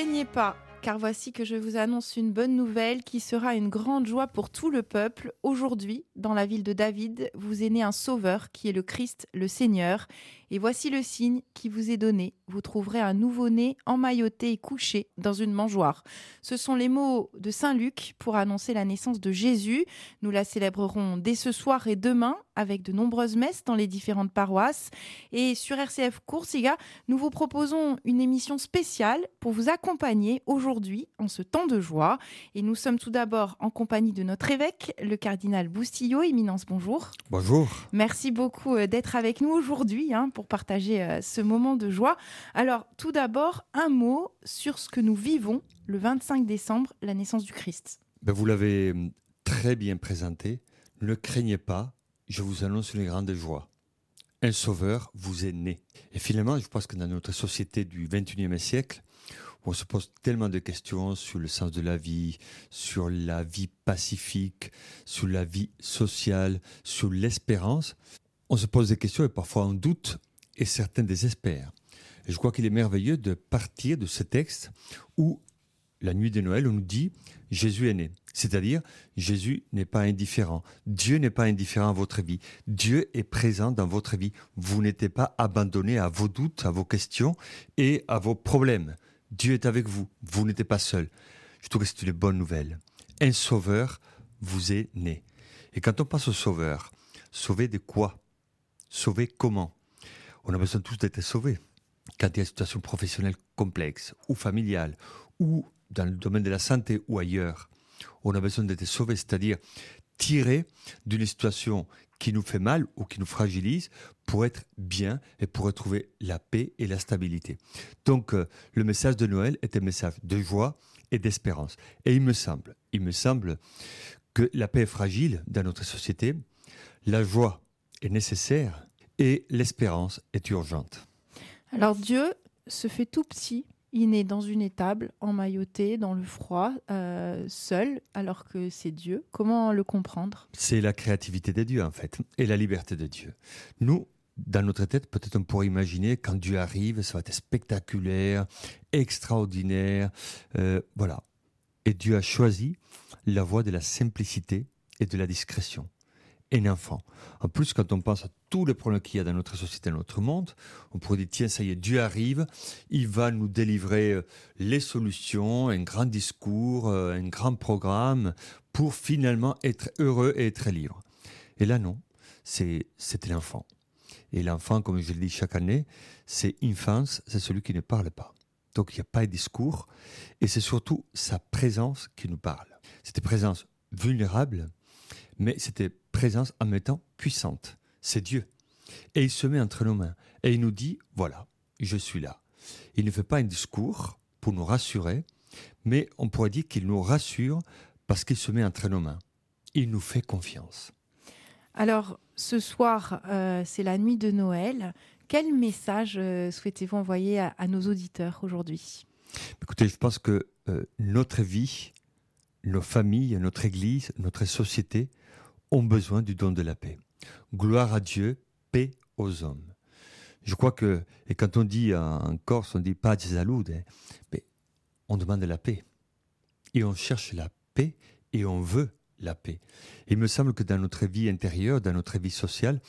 craignez pas, car voici que je vous annonce une bonne nouvelle qui sera une grande joie pour tout le peuple. Aujourd'hui, dans la ville de David, vous est né un sauveur qui est le Christ, le Seigneur. Et voici le signe qui vous est donné. Vous trouverez un nouveau-né emmailloté et couché dans une mangeoire. Ce sont les mots de Saint Luc pour annoncer la naissance de Jésus. Nous la célébrerons dès ce soir et demain avec de nombreuses messes dans les différentes paroisses. Et sur RCF Coursiga, nous vous proposons une émission spéciale pour vous accompagner aujourd'hui en ce temps de joie. Et nous sommes tout d'abord en compagnie de notre évêque, le cardinal Boustillot. Éminence, bonjour. Bonjour. Merci beaucoup euh, d'être avec nous aujourd'hui hein, pour partager euh, ce moment de joie. Alors, tout d'abord, un mot sur ce que nous vivons le 25 décembre, la naissance du Christ. Ben vous l'avez hum, très bien présenté. Ne craignez pas, je vous annonce une grande joie. Un sauveur vous est né. Et finalement, je pense que dans notre société du 21e siècle, où on se pose tellement de questions sur le sens de la vie, sur la vie pacifique, sur la vie sociale, sur l'espérance, on se pose des questions et parfois on doute et certains désespèrent. Je crois qu'il est merveilleux de partir de ce texte où la nuit de Noël, on nous dit Jésus est né. C'est-à-dire, Jésus n'est pas indifférent. Dieu n'est pas indifférent à votre vie. Dieu est présent dans votre vie. Vous n'êtes pas abandonné à vos doutes, à vos questions et à vos problèmes. Dieu est avec vous. Vous n'êtes pas seul. Je trouve que c'est une bonne nouvelle. Un sauveur vous est né. Et quand on passe au sauveur, sauver de quoi? Sauver comment? On a besoin tous d'être sauvés. Quand il y a une situation professionnelle complexe ou familiale ou dans le domaine de la santé ou ailleurs, on a besoin d'être sauvé, c'est-à-dire tirer d'une situation qui nous fait mal ou qui nous fragilise pour être bien et pour retrouver la paix et la stabilité. Donc euh, le message de Noël est un message de joie et d'espérance. Et il me semble, il me semble que la paix est fragile dans notre société, la joie est nécessaire et l'espérance est urgente. Alors Dieu se fait tout petit il naît dans une étable, emmailloté, dans le froid, euh, seul, alors que c'est Dieu. Comment le comprendre? C'est la créativité de Dieu, en fait, et la liberté de Dieu. Nous, dans notre tête, peut-être on pourrait imaginer quand Dieu arrive, ça va être spectaculaire, extraordinaire, euh, voilà. Et Dieu a choisi la voie de la simplicité et de la discrétion un enfant. En plus, quand on pense à tous les problèmes qu'il y a dans notre société, dans notre monde, on pourrait dire, tiens, ça y est, Dieu arrive, il va nous délivrer euh, les solutions, un grand discours, euh, un grand programme pour finalement être heureux et être libre. Et là, non, c'est l'enfant. Et l'enfant, comme je le dis chaque année, c'est infance, c'est celui qui ne parle pas. Donc il n'y a pas de discours, et c'est surtout sa présence qui nous parle. Cette présence vulnérable, mais c'était présence en même temps puissante. C'est Dieu. Et il se met entre nos mains. Et il nous dit, voilà, je suis là. Il ne fait pas un discours pour nous rassurer, mais on pourrait dire qu'il nous rassure parce qu'il se met entre nos mains. Il nous fait confiance. Alors, ce soir, euh, c'est la nuit de Noël. Quel message euh, souhaitez-vous envoyer à, nos auditeurs aujourd'hui? Écoutez, je pense que euh, notre vie, nos familles, notre Église, notre société ont besoin du don de la paix. Gloire à Dieu, paix aux hommes. Je crois que, et quand on dit en Corse, on dit pas salute, hein, mais on demande la paix. Et on cherche la paix et on veut la paix. il me semble que dans notre vie intérieure, dans notre vie sociale,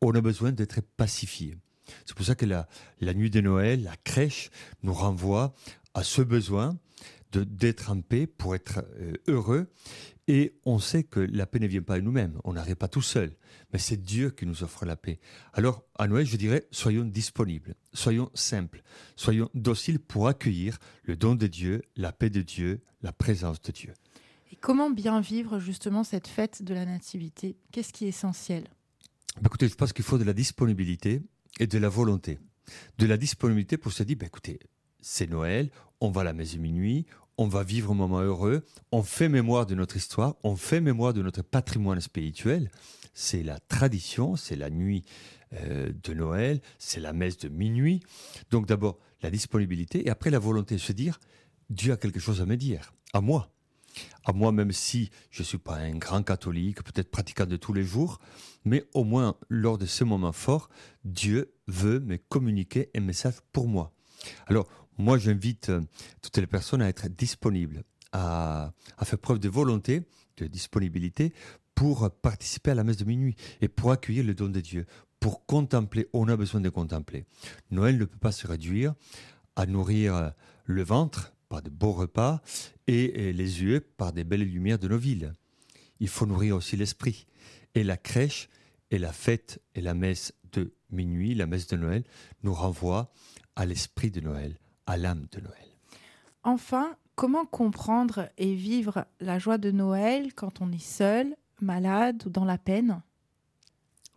on a besoin d'être pacifié. C'est pour ça que la, la nuit de Noël, la crèche, nous renvoie à ce besoin d'être en paix pour être euh, heureux et on sait que la paix ne vient pas de nous-mêmes, on n'arrive pas tout seul, mais c'est Dieu qui nous offre la paix. Alors, à Noël, je dirais, soyons disponibles, soyons simples, soyons dociles pour accueillir le don de Dieu, la paix de Dieu, la présence de Dieu. Et comment bien vivre justement cette fête de la Nativité? Qu'est-ce qui est essentiel? Bah, Écoutez, je pense qu'il faut de la disponibilité et de la volonté. De la disponibilité pour se dire, bah, écoutez, c'est Noël, on va à la messe minuit, on va vivre un moment heureux, on fait mémoire de notre histoire, on fait mémoire de notre patrimoine spirituel. C'est la tradition, c'est la nuit euh, de Noël, c'est la messe de minuit. Donc d'abord la disponibilité et après la volonté de se dire, Dieu a quelque chose à me dire, à moi. À moi, même si je ne suis pas un grand catholique, peut-être pratiquant de tous les jours, mais au moins lors de ce moment fort, Dieu veut me communiquer un message pour moi. Alors, Moi, j'invite euh, toutes les personnes à être disponibles, à, à faire preuve de volonté, de disponibilité pour participer à la messe de minuit et pour accueillir le don de Dieu, pour contempler. On a besoin de contempler. Noël ne peut pas se réduire à nourrir le ventre par de beaux repas et les yeux par des belles lumières de nos villes. Il faut nourrir aussi l'esprit. Et la crèche et la fête et la messe de minuit, la messe de Noël, nous renvoient à l'esprit de Noël, à l'âme de Noël. Enfin, comment comprendre et vivre la joie de Noël quand on est seul, malade ou dans la peine?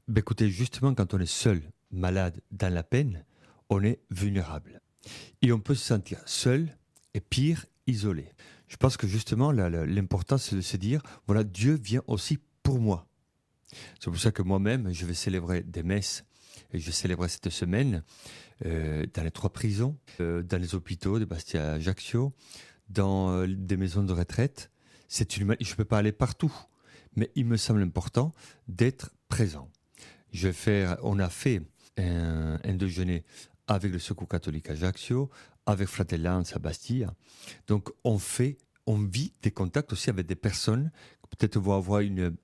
Ben Écoutez, justement, quand on est seul, malade, dans la peine, on est vulnérable. Et on peut se sentir seul et pire, isolé. Je pense que justement, l'important, c'est de se dire, voilà, Dieu vient aussi pour moi. C'est pour ça que moi-même, je vais célébrer des messes je célébrerai cette semaine euh, dans les trois prisons, euh, dans les hôpitaux de Bastia Ajaccio, dans euh, des maisons de retraite. C'est une, je ne peux pas aller partout, mais il me semble important d'être présent. Je vais faire, on a fait un, un déjeuner avec le Secours catholique Ajaccio, avec Fratellanza à Bastia. Donc on fait, on vit des contacts aussi avec des personnes qui peut-être vont avoir une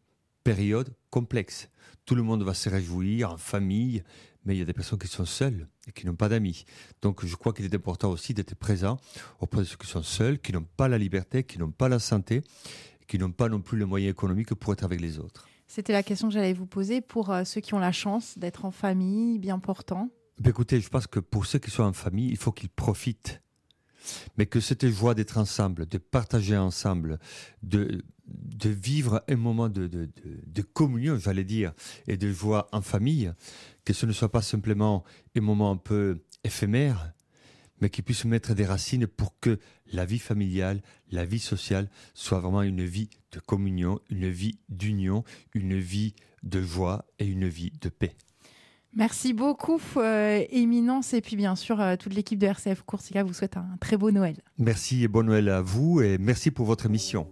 période complexe. Tout le monde va se réjouir en famille, mais il y a des personnes qui sont seules et qui n'ont pas d'amis. Donc je crois qu'il est important aussi d'être présent auprès de ceux qui sont seuls, qui n'ont pas la liberté, qui n'ont pas la santé, qui n'ont pas non plus les moyens économiques pour être avec les autres. C'était la question que j'allais vous poser pour euh, ceux qui ont la chance d'être en famille, bien portants. Ben, écoutez, je pense que pour ceux qui sont en famille, il faut qu'ils profitent. Mais que cette joie d'être ensemble, de partager ensemble, de, de vivre un moment de, communion, j'allais dire, et de joie en famille, que ce ne soit pas simplement un moment un peu éphémère, mais qui puisse mettre des racines pour que la vie familiale, la vie sociale soit vraiment une vie de communion, une vie d'union, une vie de joie et une vie de paix. Merci beaucoup, euh, Éminence. Et puis, bien sûr, euh, toute l'équipe de RCF Coursica vous souhaite un très beau Noël. Merci et bon Noël à vous et merci pour votre émission.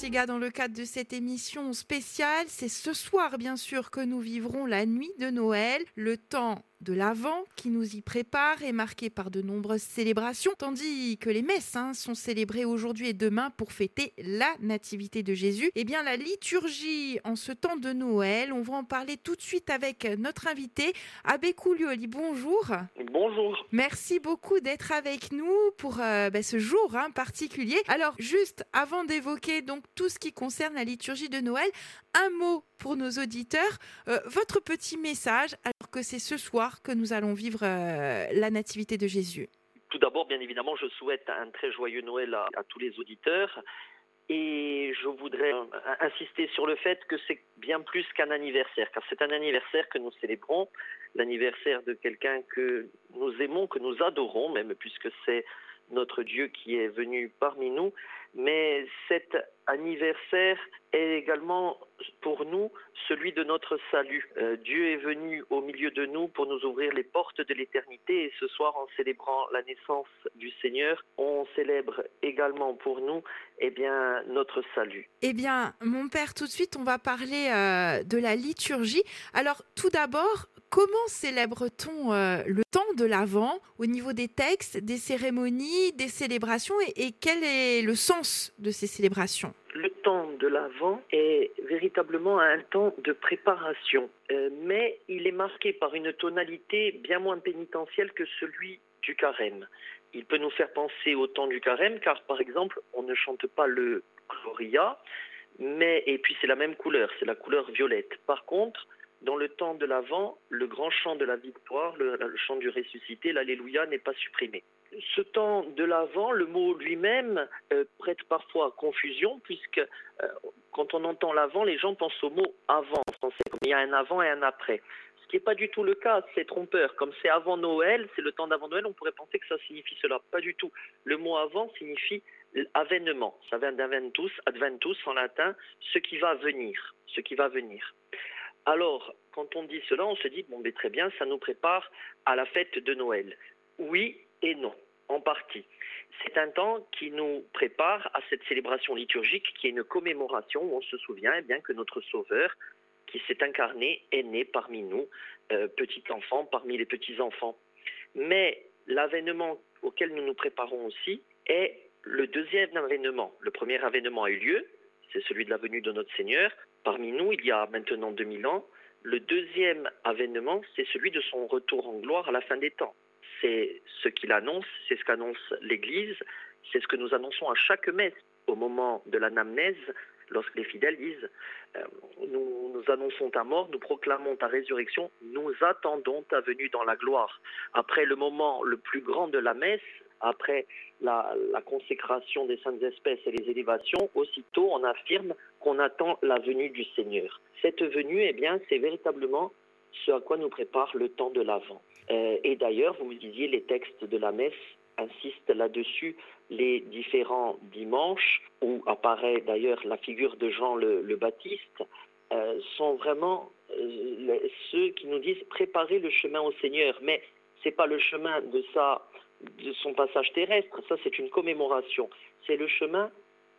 Ortiga dans le cadre de cette émission spéciale. C'est ce soir, bien sûr, que nous vivrons la nuit de Noël, le temps de l'Avent qui nous y prépare est marqué par de nombreuses célébrations, tandis que les messes hein, sont célébrées aujourd'hui et demain pour fêter la Nativité de Jésus. Eh bien, la liturgie en ce temps de Noël, on va en parler tout de suite avec notre invité, Abbé Coulioli. Bonjour. Bonjour. Merci beaucoup d'être avec nous pour euh, ben, ce jour hein, particulier. Alors, juste avant d'évoquer donc tout ce qui concerne la liturgie de Noël, un mot pour nos auditeurs, euh, votre petit message, alors que c'est ce soir que nous allons vivre euh, la Nativité de Jésus. Tout d'abord, bien évidemment, je souhaite un très joyeux Noël à, à tous les auditeurs. Et je voudrais euh, insister sur le fait que c'est bien plus qu'un anniversaire, car c'est un anniversaire que nous célébrons, l'anniversaire de quelqu'un que nous aimons, que nous adorons, même puisque c'est notre Dieu qui est venu parmi nous. Mais cet anniversaire est également pour nous celui de notre salut. Euh, Dieu est venu au milieu de nous pour nous ouvrir les portes de l'éternité et ce soir en célébrant la naissance du Seigneur, on célèbre également pour nous eh bien, notre salut. Eh bien, mon Père, tout de suite, on va parler euh, de la liturgie. Alors, tout d'abord, comment célèbre-t-on euh, le temps de l'Avent au niveau des textes, des cérémonies, des célébrations et, quel est le sens de ces célébrations? Le temps de l'Avent est véritablement un temps de préparation, euh, mais il est marqué par une tonalité bien moins pénitentielle que celui du carême. Il peut nous faire penser au temps du carême, car par exemple, on ne chante pas le Gloria, mais et puis c'est la même couleur, c'est la couleur violette. Par contre, dans le temps de l'Avent, le grand chant de la victoire, le, chant du ressuscité, l'Alléluia n'est pas supprimé ce temps de l'avant, le mot lui-même euh, prête parfois confusion, puisque euh, quand on entend l'avant, les gens pensent au mot avant comme il y a un avant et un après. Ce qui n'est pas du tout le cas, c'est trompeur. Comme c'est avant Noël, c'est le temps d'avant Noël, on pourrait penser que ça signifie cela. Pas du tout. Le mot avant signifie avènement. Ça vient d'aventus, adventus en latin, ce qui va venir. Ce qui va venir. Alors, quand on dit cela, on se dit, bon, très bien, ça nous prépare à la fête de Noël. Oui, et non, en partie. C'est un temps qui nous prépare à cette célébration liturgique qui est une commémoration où on se souvient eh bien, que notre Sauveur, qui s'est incarné, est né parmi nous, euh, petit enfant, parmi les petits-enfants. Mais l'avènement auquel nous nous préparons aussi est le deuxième avènement. Le premier avènement a eu lieu, c'est celui de la venue de notre Seigneur. Parmi nous, il y a maintenant 2000 ans. Le deuxième avènement, c'est celui de son retour en gloire à la fin des temps c'est ce qu'il annonce, c'est ce qu'annonce l'Église, c'est ce que nous annonçons à chaque messe au moment de l'anamnèse, lorsque les fidèles disent euh, nous, nous, annonçons ta mort, nous proclamons ta résurrection, nous attendons ta venue dans la gloire. Après le moment le plus grand de la messe, après la, consécration des saintes espèces et les élévations, aussitôt on affirme qu'on attend la venue du Seigneur. Cette venue, eh bien, c'est véritablement ce à quoi nous prépare le temps de l'Avent. Euh, et d'ailleurs, vous me disiez, les textes de la messe insistent là-dessus. Les différents dimanches, où apparaît d'ailleurs la figure de Jean le, Baptiste, euh, sont vraiment euh, ceux qui nous disent préparer le chemin au Seigneur. Mais c'est pas le chemin de sa de son passage terrestre, ça c'est une commémoration. C'est le chemin,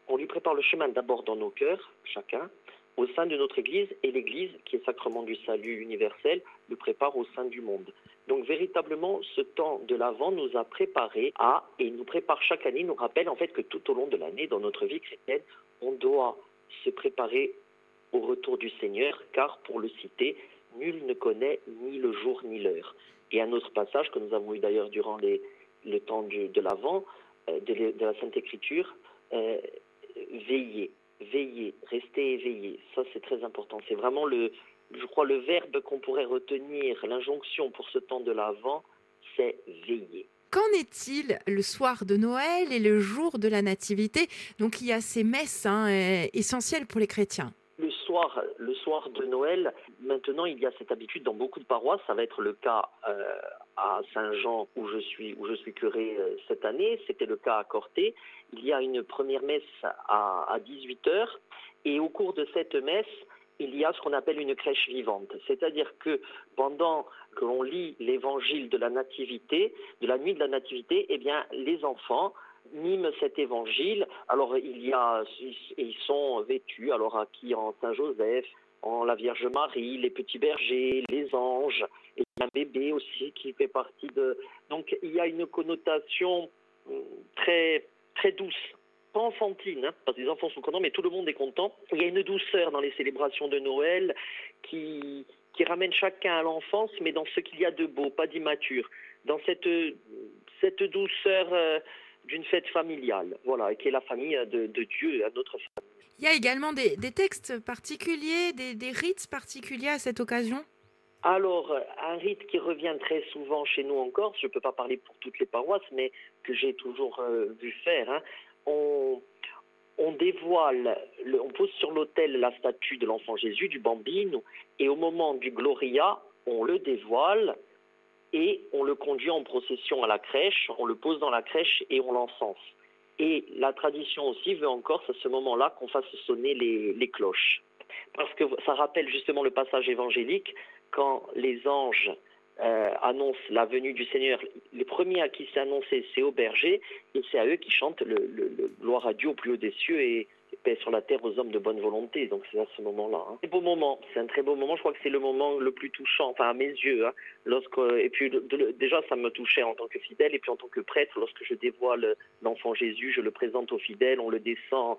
on lui prépare le chemin d'abord dans nos cœurs, chacun, au sein de notre Église, et l'Église, qui est sacrement du salut universel, le prépare au sein du monde. Donc véritablement, ce temps de l'Avent nous a préparé à, et nous prépare chaque année, nous rappelle en fait que tout au long de l'année, dans notre vie chrétienne, on doit se préparer au retour du Seigneur, car pour le citer, nul ne connaît ni le jour ni l'heure. Et un autre passage que nous avons eu d'ailleurs durant les, le temps de l'Avent, euh, de, la Sainte Écriture, euh, veillez, veillez, restez éveillés. Ça, c'est très important. C'est vraiment le, je crois, le verbe qu'on pourrait retenir, l'injonction pour ce temps de l'Avent, c'est veiller. Qu'en est-il le soir de Noël et le jour de la Nativité? Donc il y a ces messes hein, essentielles pour les chrétiens. Le soir, de Noël, maintenant il y a cette habitude dans beaucoup de paroisses, ça va être le cas euh, à Saint-Jean où je suis où je suis curé euh, cette année, c'était le cas à Corté. Il y a une première messe à, à 18 h et au cours de cette messe, il y a ce qu'on appelle une crèche vivante. C'est-à-dire que pendant que l'on lit l'évangile de la nativité, de la nuit de la nativité, eh bien, les enfants miment cet évangile. Alors il y a, ils sont vêtus alors à qui en Saint Joseph, en la Vierge Marie, les petits bergers, les anges, et un bébé aussi qui fait partie de. Donc il y a une connotation hum, très très douce, pas enfantine, hein, parce que les enfants sont contents, mais tout le monde est content. Il y a une douceur dans les célébrations de Noël qui qui ramène chacun à l'enfance, mais dans ce qu'il y a de beau, pas d'immature, dans cette cette douceur. Euh, d'une fête familiale, voilà, qui est la famille de, Dieu, à notre famille. Il y a également des, textes particuliers, des, rites particuliers à cette occasion? Alors, un rite qui revient très souvent chez nous en Corse, je ne peux pas parler pour toutes les paroisses, mais que j'ai toujours euh, vu faire, hein, on, dévoile, on pose sur l'autel la statue de l'enfant Jésus, du bambino, et au moment du Gloria, on le dévoile et on le conduit en procession à la crèche, on le pose dans la crèche et on l'encense. Et la tradition aussi veut encore, à ce moment-là, qu'on fasse sonner les, cloches. Parce que ça rappelle justement le passage évangélique quand les anges euh, annoncent la venue du Seigneur. Les premiers à qui c'est annoncé, c'est aux bergers, et c'est à eux qui chantent le, gloire à Dieu au plus haut des cieux et, paix sur la terre aux hommes de bonne volonté. Donc c'est à ce moment-là. Hein. C'est un beau moment. C'est un très beau moment. Je crois que c'est le moment le plus touchant, enfin à mes yeux. Hein. lorsque et puis déjà ça me touchait en tant que fidèle et puis en tant que prêtre lorsque je dévoile l'enfant Jésus, je le présente aux fidèles, on le descend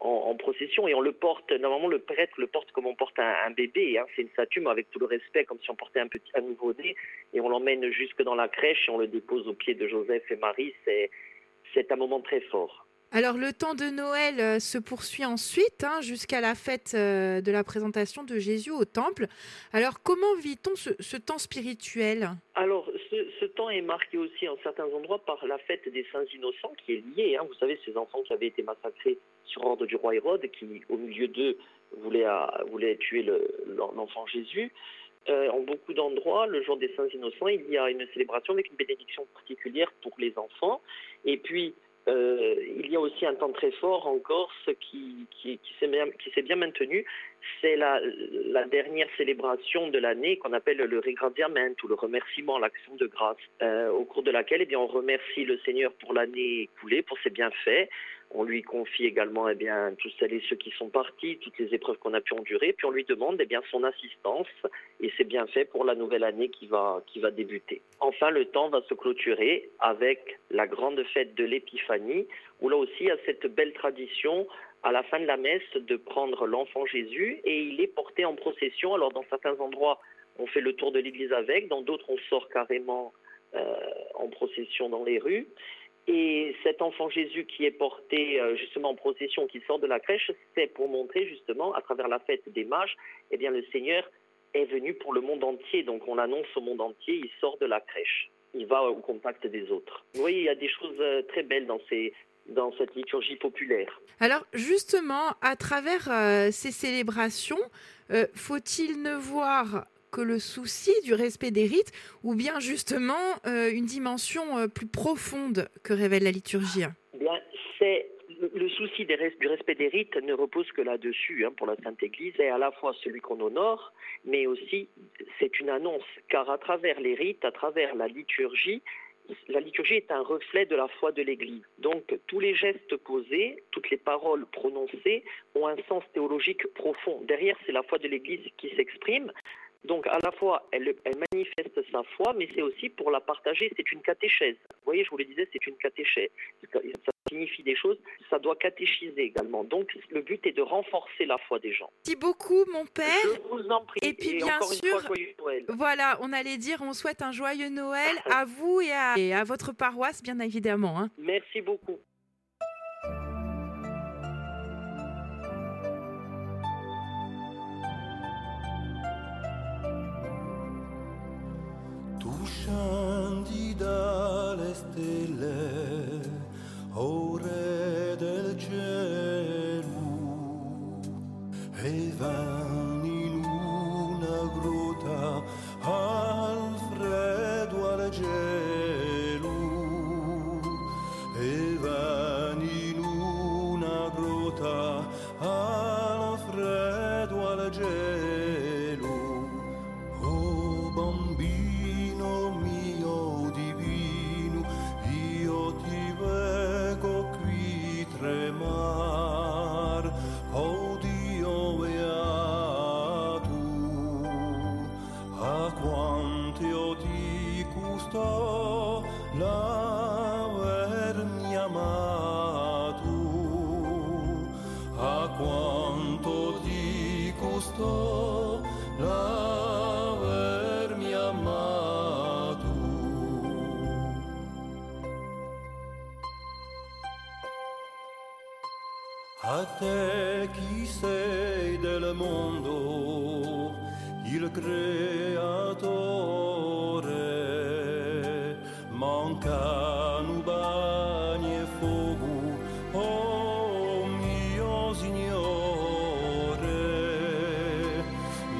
en, procession et on le porte. Normalement, le prêtre le porte comme on porte un, bébé. Hein. C'est une statue, mais avec tout le respect, comme si on portait un petit un nouveau-né. Et on l'emmène jusque dans la crèche et on le dépose aux pieds de Joseph et Marie. C'est un moment très fort. Alors le temps de Noël euh, se poursuit ensuite hein, jusqu'à la fête euh, de la présentation de Jésus au temple. Alors comment vit-on ce, temps spirituel? Alors ce, temps est marqué aussi en certains endroits par la fête des saints innocents qui est liée. Hein. Vous savez, ces enfants qui avaient été massacrés sur ordre du roi Hérode, qui au milieu d'eux voulait, voulait tuer l'enfant Jésus. Euh, en beaucoup d'endroits, le jour des saints innocents, il y a une célébration avec une bénédiction particulière pour les enfants. Et puis, euh, il y a aussi un temps très fort en Corse qui, s'est bien, maintenu. C'est la, dernière célébration de l'année qu'on appelle le ringraziamento ou le remerciement, l'action de grâce, euh, au cours de laquelle eh bien, on remercie le Seigneur pour l'année écoulée, pour ses bienfaits. On lui confie également eh bien, tous celles et ceux qui sont partis, toutes les épreuves qu'on a pu endurer, puis on lui demande eh bien, son assistance et c'est bien fait pour la nouvelle année qui va, qui va débuter. Enfin, le temps va se clôturer avec la grande fête de l'Épiphanie, où là aussi il y a cette belle tradition à la fin de la messe de prendre l'enfant Jésus et il est porté en procession. Alors dans certains endroits, on fait le tour de l'église avec, dans d'autres, on sort carrément euh, en procession dans les rues. Et cet enfant Jésus qui est porté euh, justement en procession, qui sort de la crèche, c'est pour montrer justement, à travers la fête des mages, eh bien le Seigneur est venu pour le monde entier. Donc on annonce au monde entier, il sort de la crèche. Il va au contact des autres. Vous voyez, il y a des choses euh, très belles dans cette liturgie populaire. Alors justement, à travers euh, ces célébrations, faut-il ne voir que le souci du respect des rites ou bien justement euh, une dimension euh, plus profonde que révèle la liturgie? Bien, c'est le souci du respect des rites ne repose que là-dessus hein, pour la Sainte Église, et à la fois celui qu'on honore, mais aussi c'est une annonce, car à travers les rites, à travers la liturgie, la liturgie est un reflet de la foi de l'Église. Donc tous les gestes posés, toutes les paroles prononcées ont un sens théologique profond. Derrière, c'est la foi de l'Église qui s'exprime. Donc à la fois, elle, manifeste sa foi, mais c'est aussi pour la partager, c'est une catéchèse. Vous voyez, je vous le disais, c'est une catéchèse. Ça signifie des choses, ça doit catéchiser également. Donc le but est de renforcer la foi des gens. Merci beaucoup, mon père. Je vous en prie. Et puis bien sûr, voilà, on allait dire, on souhaite un joyeux Noël à vous et à, votre paroisse, bien évidemment. Hein. Merci beaucoup.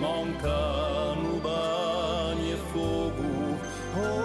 mąka, nubanie fogów. Oh,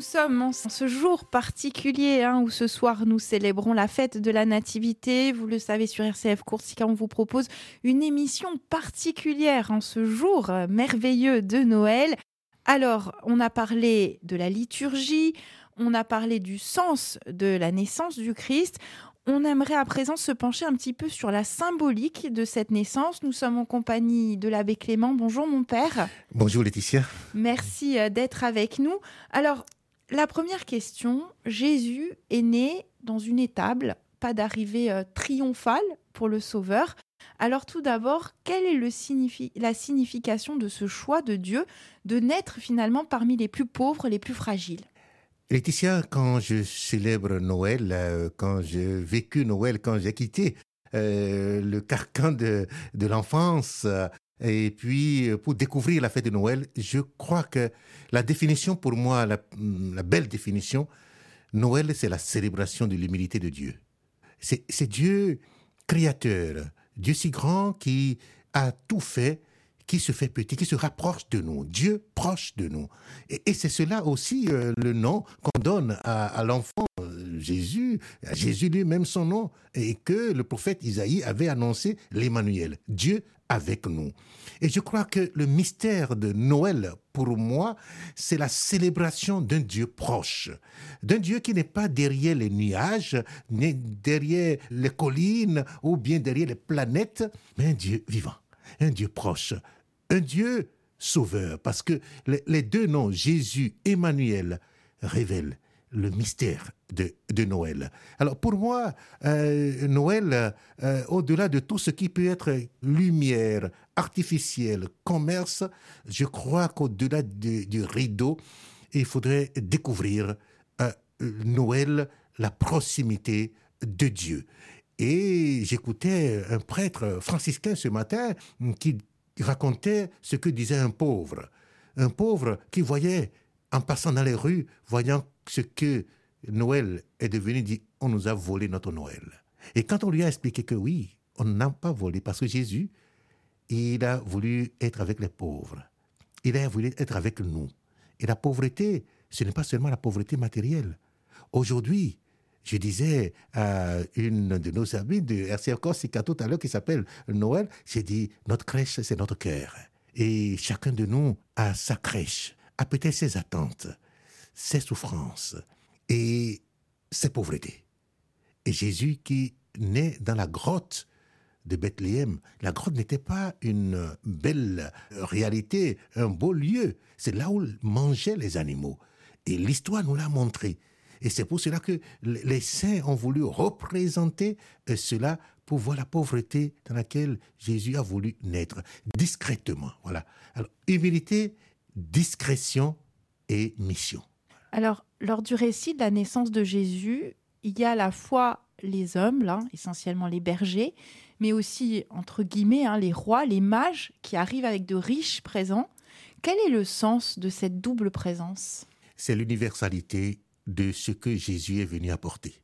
nous sommes en ce jour particulier hein, où ce soir nous célébrons la fête de la Nativité. Vous le savez sur RCF Coursica, on vous propose une émission particulière en ce jour merveilleux de Noël. Alors, on a parlé de la liturgie, on a parlé du sens de la naissance du Christ. On aimerait à présent se pencher un petit peu sur la symbolique de cette naissance. Nous sommes en compagnie de l'abbé Clément. Bonjour mon père. Bonjour Laetitia. Merci euh, d'être avec nous. Alors, la première question, Jésus est né dans une étable, pas d'arrivée euh, triomphale pour le Sauveur. Alors tout d'abord, quelle est la signification de ce choix de Dieu de naître finalement parmi les plus pauvres, les plus fragiles? Laetitia, quand je célèbre Noël, euh, quand j'ai vécu Noël, quand j'ai quitté euh, le carcan de, l'enfance, et puis euh, pour découvrir la fête de Noël, je crois que la définition pour moi, la, la belle définition, Noël, c'est la célébration de l'humilité de Dieu. C'est Dieu créateur, Dieu si grand qui a tout fait, qui se fait petit, qui se rapproche de nous, Dieu proche de nous. Et, c'est cela aussi euh, le nom qu'on donne à, à l'enfant, Jésus, Jésus lui-même son nom, et que le prophète Isaïe avait annoncé l'Emmanuel, Dieu avec nous. Et je crois que le mystère de Noël, pour moi, c'est la célébration d'un Dieu proche, d'un Dieu qui n'est pas derrière les nuages, ni derrière les collines ou bien derrière les planètes, mais un Dieu vivant, un Dieu proche, un Dieu sauveur, parce que les deux noms, Jésus, Emmanuel, révèlent le mystère de, Noël. Alors pour moi, euh, Noël, euh, au-delà de tout ce qui peut être lumière, artificielle, commerce, je crois qu'au-delà du, rideau, il faudrait découvrir euh, Noël, la proximité de Dieu. Et j'écoutais un prêtre franciscain ce matin qui racontait ce que disait un pauvre. Un pauvre qui voyait, en passant dans les rues, voyant ce que Noël est devenu, dit, on nous a volé notre Noël. Et quand on lui a expliqué que oui, on n'a pas volé, parce que Jésus, il a voulu être avec les pauvres. Il a voulu être avec nous. Et la pauvreté, ce n'est pas seulement la pauvreté matérielle. Aujourd'hui, je disais à une de nos amies de RCR Corsica tout à l'heure qui s'appelle Noël, j'ai dit, notre crèche, c'est notre cœur. Et chacun de nous a sa crèche, a peut-être ses attentes ses souffrances et ses pauvretés. Et Jésus qui naît dans la grotte de Bethléem, la grotte n'était pas une belle réalité, un beau lieu. C'est là où mangeaient les animaux. Et l'histoire nous l'a montré. Et c'est pour cela que les saints ont voulu représenter euh, cela pour voir la pauvreté dans laquelle Jésus a voulu naître, discrètement. Voilà. Alors, humilité, discrétion et mission. Alors, lors du récit de la naissance de Jésus, il y a à la fois les hommes, là, essentiellement les bergers, mais aussi, entre guillemets, hein, les rois, les mages qui arrivent avec de riches présents. Quel est le sens de cette double présence? C'est l'universalité de ce que Jésus est venu apporter.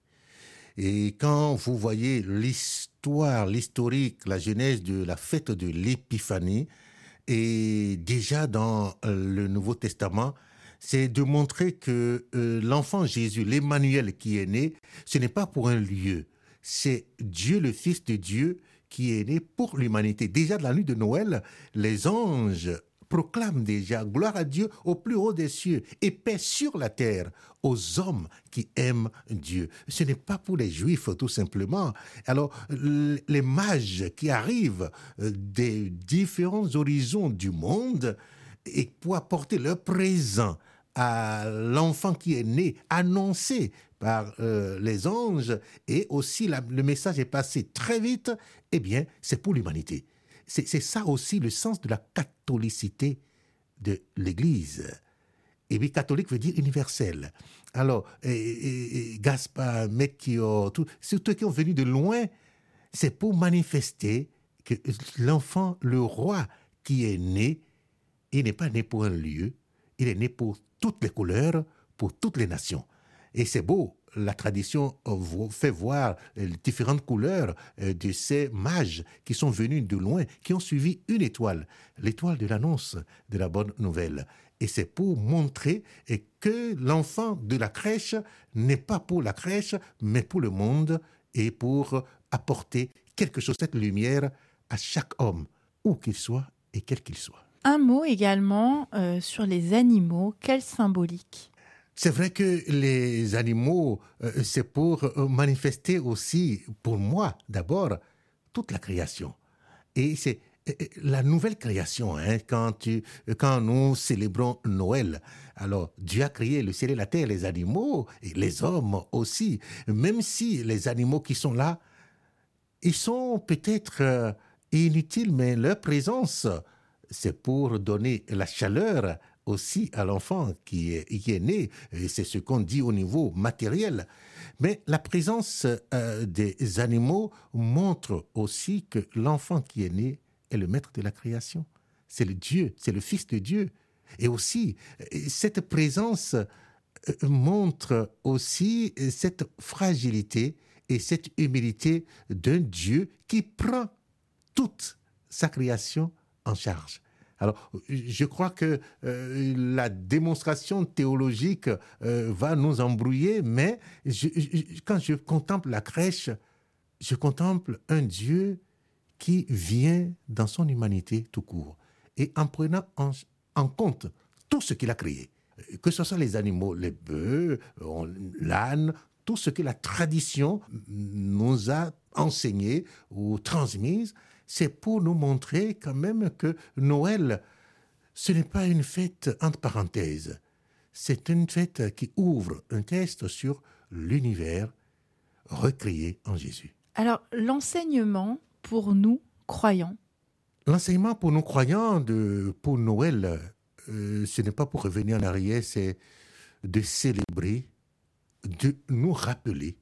Et quand vous voyez l'histoire, l'historique, la genèse de la fête de l'Épiphanie, et déjà dans le Nouveau Testament, c'est de montrer que euh, l'enfant Jésus, l'Emmanuel qui est né, ce n'est pas pour un lieu, c'est Dieu le Fils de Dieu qui est né pour l'humanité. Déjà de la nuit de Noël, les anges proclament déjà gloire à Dieu au plus haut des cieux et paix sur la terre aux hommes qui aiment Dieu. Ce n'est pas pour les juifs tout simplement. Alors les mages qui arrivent euh, des différents horizons du monde et pour apporter leur présent à l'enfant qui est né, annoncé par euh, les anges, et aussi le message est passé très vite, eh bien, c'est pour l'humanité. C'est ça aussi le sens de la catholicité de l'Église. Et puis catholique veut dire universel. Alors, et, Gaspard, Melchior, tous ceux qui ont venu de loin, c'est pour manifester que l'enfant, le roi qui est né, il n'est pas né pour un lieu, il est né pour toutes les couleurs, pour toutes les nations. Et c'est beau, la tradition fait voir les différentes couleurs euh, de ces mages qui sont venus de loin, qui ont suivi une étoile, l'étoile de l'annonce de la bonne nouvelle. Et c'est pour montrer que l'enfant de la crèche n'est pas pour la crèche, mais pour le monde et pour apporter quelque chose, cette lumière à chaque homme, où qu'il soit et quel qu'il soit. Un mot également euh, sur les animaux. Quelle symbolique c'est vrai que les animaux, euh, c'est pour euh, manifester aussi, pour moi d'abord, toute la création. Et c'est la nouvelle création, hein, quand, quand nous célébrons Noël. Alors, Dieu a créé le ciel et la terre, les animaux, et les hommes aussi. Même si les animaux qui sont là, ils sont peut-être inutiles, mais leur présence c'est pour donner la chaleur aussi à l'enfant qui est, est né. C'est ce qu'on dit au niveau matériel. Mais la présence euh, des animaux montre aussi que l'enfant qui est né est le maître de la création. C'est le Dieu, c'est le Fils de Dieu. Et aussi, cette présence euh, montre aussi cette fragilité et cette humilité d'un Dieu qui prend toute sa création en charge. Alors, je crois que euh, la démonstration théologique euh, va nous embrouiller, mais quand je contemple la crèche, je contemple un Dieu qui vient dans son humanité tout court et en prenant en, compte tout ce qu'il a créé, que ce soit les animaux, les bœufs, l'âne, tout ce que la tradition nous a enseigné ou transmise, c'est pour nous montrer quand même que Noël, ce n'est pas une fête entre parenthèses, c'est une fête qui ouvre un test sur l'univers recréé en Jésus. Alors, l'enseignement pour nous croyants L'enseignement pour nous croyants de, pour Noël, euh, ce n'est pas pour revenir en arrière, c'est de célébrer, de nous rappeler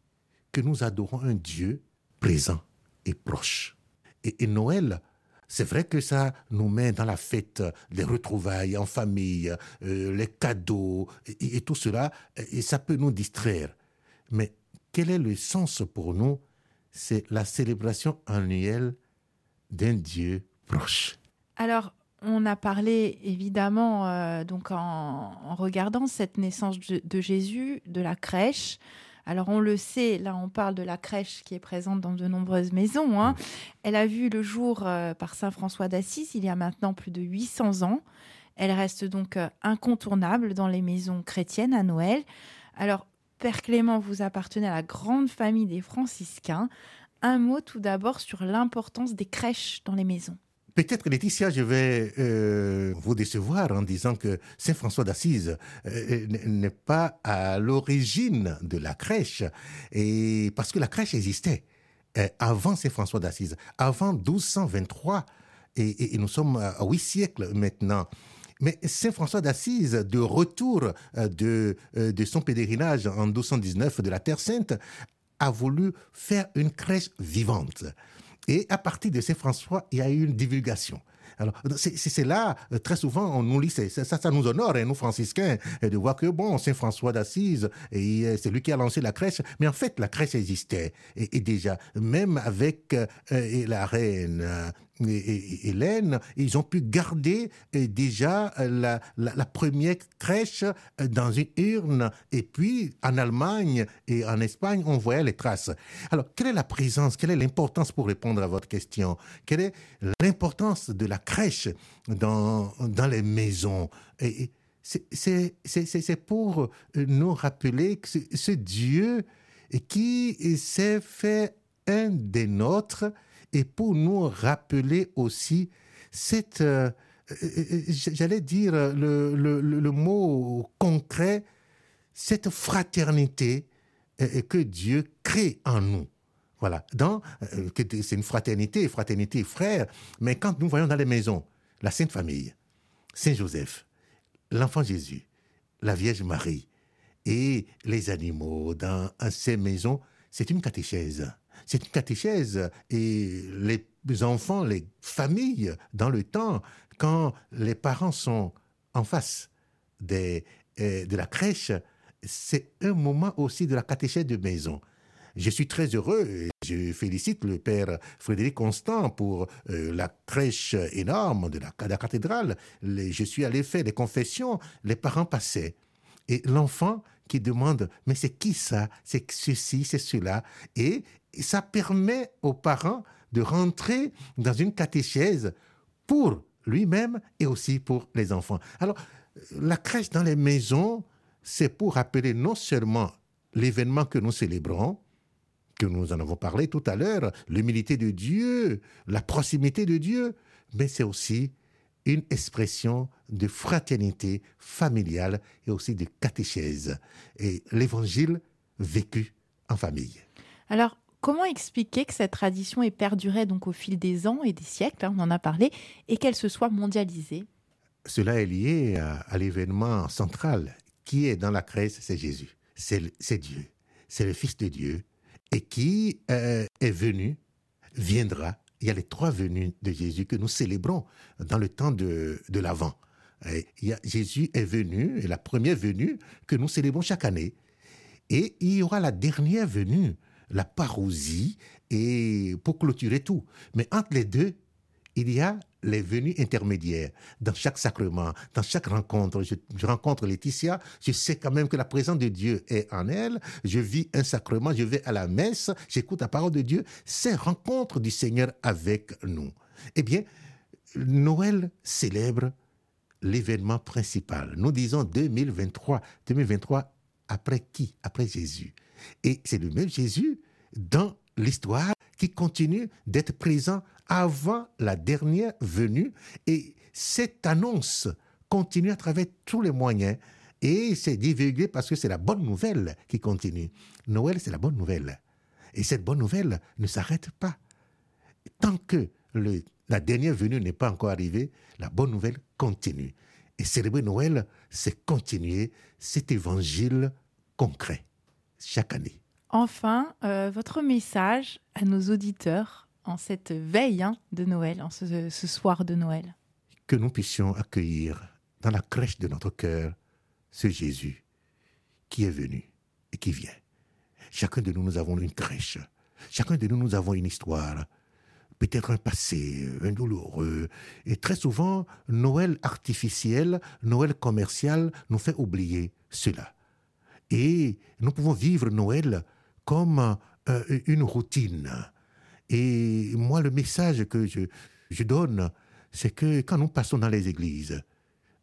que nous adorons un Dieu présent et proche. Et, Noël, c'est vrai que ça nous met dans la fête, les retrouvailles en famille, euh, les cadeaux et, tout cela, et ça peut nous distraire. Mais quel est le sens pour nous? C'est la célébration annuelle d'un Dieu proche. Alors, on a parlé évidemment, euh, donc en, regardant cette naissance de, Jésus, de la crèche. Alors on le sait, là on parle de la crèche qui est présente dans de nombreuses maisons. Hein. Elle a vu le jour euh, par Saint François d'Assise il y a maintenant plus de 800 ans. Elle reste donc euh, incontournable dans les maisons chrétiennes à Noël. Alors Père Clément, vous appartenez à la grande famille des franciscains. Un mot tout d'abord sur l'importance des crèches dans les maisons. Peut-être, Laetitia, je vais euh, vous décevoir en disant que Saint François d'Assise euh, n'est pas à l'origine de la crèche, et parce que la crèche existait euh, avant Saint François d'Assise, avant 1223, et, nous sommes à huit siècles maintenant. Mais Saint François d'Assise, de retour de, de son pèlerinage en 1219 de la Terre Sainte, a voulu faire une crèche vivante. Et à partir de Saint François, il y a eu une divulgation. Alors, c'est là, euh, très souvent, on nous lit, ça, ça nous honore, hein, nous franciscains, de voir que, bon, Saint François d'Assise, euh, c'est lui qui a lancé la crèche, mais en fait, la crèche existait. Et, déjà, même avec euh, la reine et, Hélène, ils ont pu garder euh, déjà euh, la, première crèche euh, dans une urne. Et puis, en Allemagne et en Espagne, on voyait les traces. Alors, quelle est la présence, quelle est l'importance pour répondre à votre question Quelle est l'importance de la crèche dans, les maisons? C'est pour nous rappeler que ce Dieu qui s'est fait un des nôtres, et pour nous rappeler aussi cette, euh, euh, euh, j'allais dire le, le, mot concret, cette fraternité que Dieu crée en nous. Voilà, c'est une fraternité, fraternité frère, mais quand nous voyons dans les maisons la Sainte Famille, Saint Joseph, l'enfant Jésus, la Vierge Marie et les animaux dans ces maisons, c'est une catéchèse c'est une catéchèse. Et les enfants, les familles, dans le temps, quand les parents sont en face euh, de la crèche, c'est un moment aussi de la catéchèse de maison. Je suis très heureux et je félicite le père Frédéric Constant pour euh, la crèche énorme de la, cathédrale. je suis allé faire des confessions, les parents passaient. Et l'enfant qui demande, mais c'est qui ça? C'est ceci, c'est cela. Et ça permet aux parents de rentrer dans une catéchèse pour lui-même et aussi pour les enfants. Alors, la crèche dans les maisons, c'est pour rappeler non seulement l'événement que nous célébrons, que nous en avons parlé tout à l'heure, l'humilité de Dieu, la proximité de Dieu, mais c'est aussi une expression de fraternité familiale et aussi de catéchèse. Et l'évangile vécu en famille. Alors, Comment expliquer que cette tradition ait perduré donc au fil des ans et des siècles, hein, on en a parlé, et qu'elle se soit mondialisée? Cela est lié à, l'événement central qui est dans la crèche, c'est Jésus, c'est Dieu, c'est le Fils de Dieu, et qui euh, est venu, viendra. Il y a les trois venues de Jésus que nous célébrons dans le temps de, de l'Avent. Jésus est venu, et la première venue que nous célébrons chaque année. Et il y aura la dernière venue la parousie et pour clôturer tout. Mais entre les deux, il y a les venues intermédiaires. Dans chaque sacrement, dans chaque rencontre, je, rencontre Laetitia, je sais quand même que la présence de Dieu est en elle. Je vis un sacrement, je vais à la messe, j'écoute la parole de Dieu. C'est rencontre du Seigneur avec nous. Eh bien, Noël célèbre l'événement principal. Nous disons 2023. 2023, après qui? Après Jésus. Et c'est le même Jésus dans l'histoire qui continue d'être présent avant la dernière venue. Et cette annonce continue à travers tous les moyens. Et c'est divulgué parce que c'est la bonne nouvelle qui continue. Noël, c'est la bonne nouvelle. Et cette bonne nouvelle ne s'arrête pas. Tant que la dernière venue n'est pas encore arrivée, la bonne nouvelle continue. Et célébrer Noël, c'est continuer cet évangile concret chaque année. Enfin, euh, votre message à nos auditeurs en cette veille hein, de Noël, en ce, soir de Noël. Que nous puissions accueillir dans la crèche de notre cœur ce Jésus qui est venu et qui vient. Chacun de nous, nous avons une crèche. Chacun de nous, nous avons une histoire. Peut-être un passé, un douloureux. Et très souvent, Noël artificiel, Noël commercial nous fait oublier cela. Et nous pouvons vivre Noël comme euh, une routine. Et moi, le message que je, donne, c'est que quand nous passons dans les églises,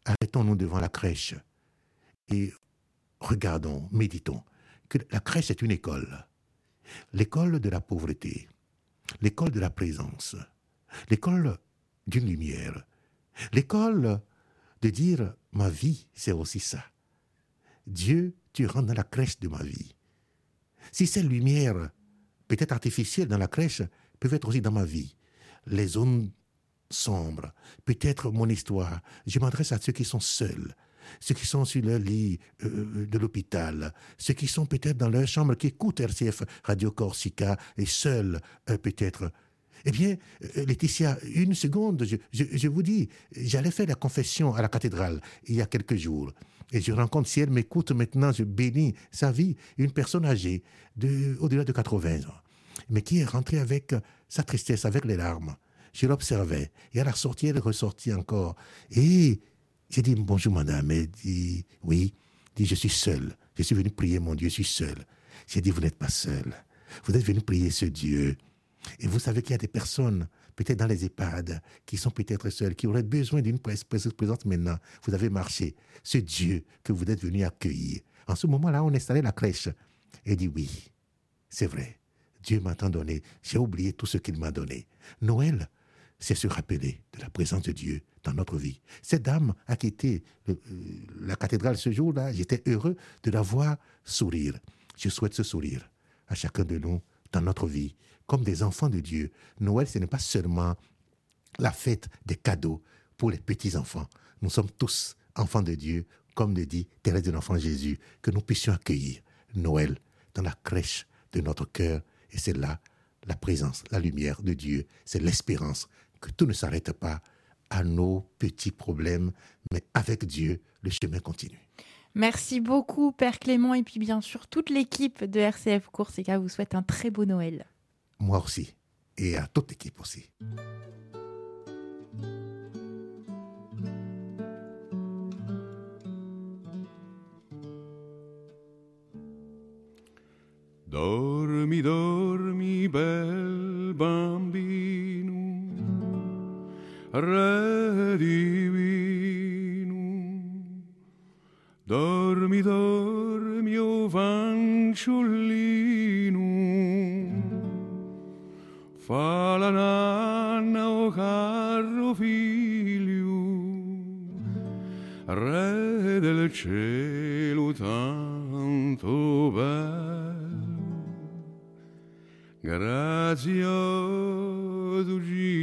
arrêtons-nous devant la crèche et regardons, méditons que la crèche est une école. L'école de la pauvreté, l'école de la présence, l'école d'une lumière, l'école de dire ma vie, c'est aussi ça. Dieu, tu rentres dans la crèche de ma vie. Si ces lumières, peut-être artificielles dans la crèche, peuvent être aussi dans ma vie, les zones sombres, peut-être mon histoire, je m'adresse à ceux qui sont seuls, ceux qui sont sur le lit euh, de l'hôpital, ceux qui sont peut-être dans leur chambre, qui écoutent RCF Radio Corsica et seuls euh, peut-être. Eh bien, euh, Laetitia, une seconde, je, je vous dis, j'allais faire la confession à la cathédrale il y a quelques jours. Et je rencontre, si elle m'écoute maintenant, je bénis sa vie, une personne âgée, de, au-delà de 80 ans, mais qui est rentrée avec sa tristesse, avec les larmes. Je l'observais. Et à la sortie, elle est ressortie encore. Et j'ai dit, bonjour madame. Elle dit, oui. dit, je suis seul. Je suis venu prier mon Dieu, je suis seul. J'ai dit, vous n'êtes pas seul. Vous êtes venu prier ce Dieu. Et vous savez qu'il y a des personnes peut-être dans les EHPAD, qui sont peut-être seuls, qui auraient besoin d'une présence maintenant. Vous avez marché. Ce Dieu que vous êtes venu accueillir. En ce moment-là, on installait la crèche. Et dit oui, c'est vrai. Dieu m'a tant donné. J'ai oublié tout ce qu'il m'a donné. Noël, c'est se rappeler de la présence de Dieu dans notre vie. Cette dame a quitté euh, la cathédrale ce jour-là. J'étais heureux de la voir sourire. Je souhaite ce sourire à chacun de nous dans notre vie comme des enfants de Dieu. Noël, ce n'est pas seulement la fête des cadeaux pour les petits-enfants. Nous sommes tous enfants de Dieu, comme le dit Thérèse de l'Enfant Jésus, que nous puissions accueillir Noël dans la crèche de notre cœur. Et c'est là la présence, la lumière de Dieu. C'est l'espérance que tout ne s'arrête pas à nos petits problèmes, mais avec Dieu, le chemin continue. Merci beaucoup, Père Clément, et puis bien sûr toute l'équipe de RCF Corsica vous souhaite un très beau Noël moi aussi, et à toute l'équipe aussi. Dormi, dormi, bel bambino, re divino. Dormi, dormi, o fanciullino, fa la nanna o caro figlio, re del cielo tanto bello, grazioso Giglio.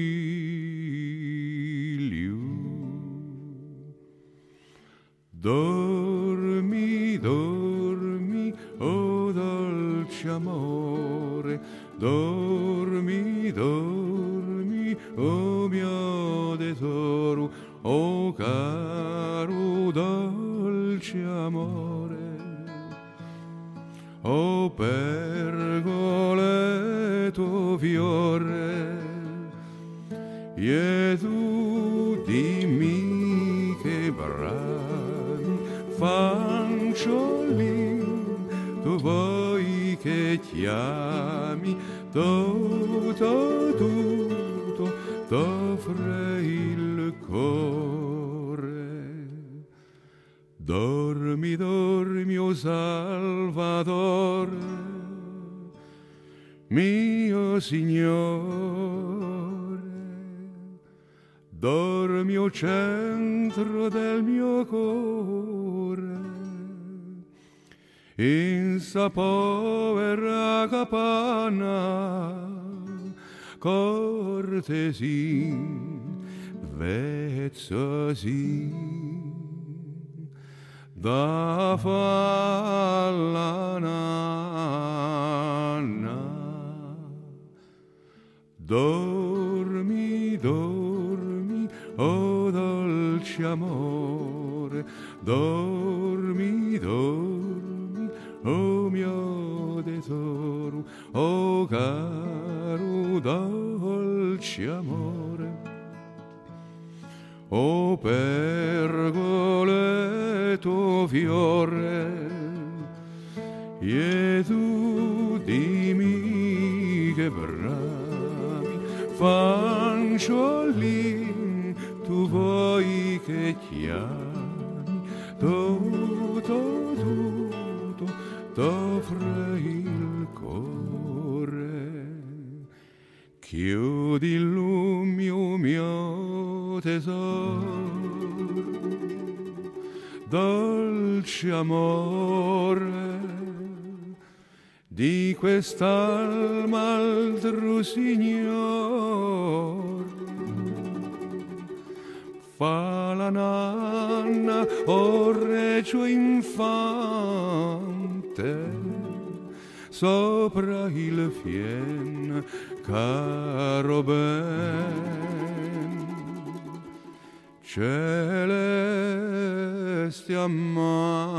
Dormi, dormi, o dolce amore, Dormi, dormi, o mio tesoro, o caro dolce amore. O pergole tuo fiore, Gesù dimmi che brami, fanciullo chiami, tutto, tutto, t'offre il cuore. Dormi, dormi, o Salvatore, mio Signore, dormi, o centro del mio cuore, in sa povera capanna, cortesi, vezzosi da falla nanna. Dormi, dormi, oh dolce amore, dormi, dormi, oh mio tesoro, oh caro dolce amore. O pergoleto fiore, tu dimmi che bravi fanciullin tu vuoi che chiami, tutto, tutto, t'offre il cuore. Chiudi il lumio mio tesoro, dolce amore, di quest'alma altro signor. Fa la nanna, o regio infante, sopra il fien caro ben celeste amante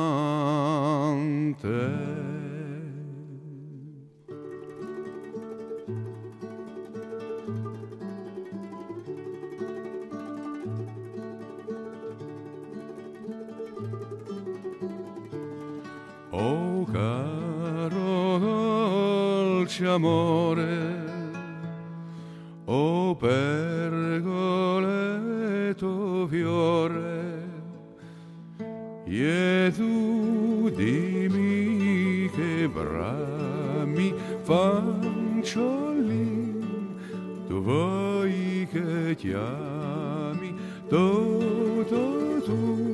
dolce amore O pergoleto fiore, e tu dimmi che brami fanciulli, tu vuoi che chiami, tutto, tutto,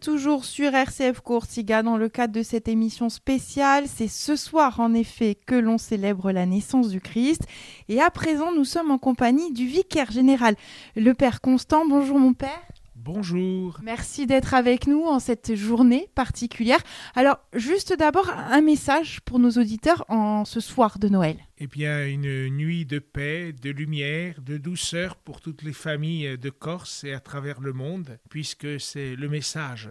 toujours sur RCF Courtiga dans le cadre de cette émission spéciale. C'est ce soir en effet que l'on célèbre la naissance du Christ. Et à présent, nous sommes en compagnie du vicaire général, le Père Constant. Bonjour mon Père. Bonjour. Merci d'être avec nous en cette journée particulière. Alors, juste d'abord, un message pour nos auditeurs en ce soir de Noël. Eh bien, une nuit de paix, de lumière, de douceur pour toutes les familles de Corse et à travers le monde, puisque c'est le message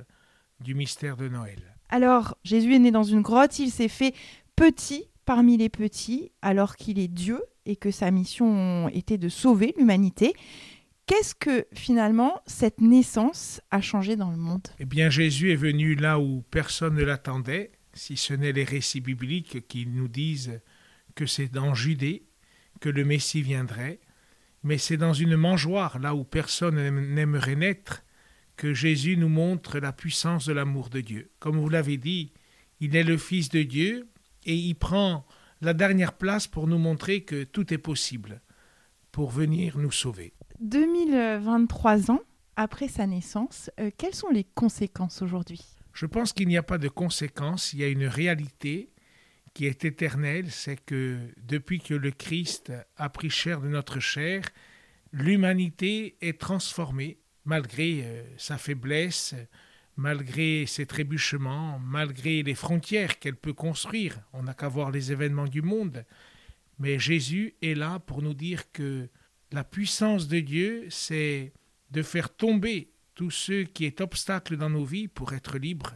du mystère de Noël. Alors, Jésus est né dans une grotte, il s'est fait petit parmi les petits, alors qu'il est Dieu et que sa mission était de sauver l'humanité. Qu'est-ce que finalement cette naissance a changé dans le monde? Eh bien, Jésus est venu là où personne ne l'attendait, si ce n'est les récits bibliques qui nous disent que c'est dans Judée que le Messie viendrait, mais c'est dans une mangeoire, là où personne n'aimerait naître, que Jésus nous montre la puissance de l'amour de Dieu. Comme vous l'avez dit, il est le Fils de Dieu et il prend la dernière place pour nous montrer que tout est possible pour venir nous sauver. 2023 ans après sa naissance, euh, quelles sont les conséquences aujourd'hui? Je pense qu'il n'y a pas de conséquences, il y a une réalité qui est éternelle, c'est que depuis que le Christ a pris chair de notre chair, l'humanité est transformée malgré euh, sa faiblesse, malgré ses trébuchements, malgré les frontières qu'elle peut construire. On n'a qu'à voir les événements du monde. Mais Jésus est là pour nous dire que la puissance de Dieu, c'est de faire tomber tout ce qui est obstacle dans nos vies pour être libres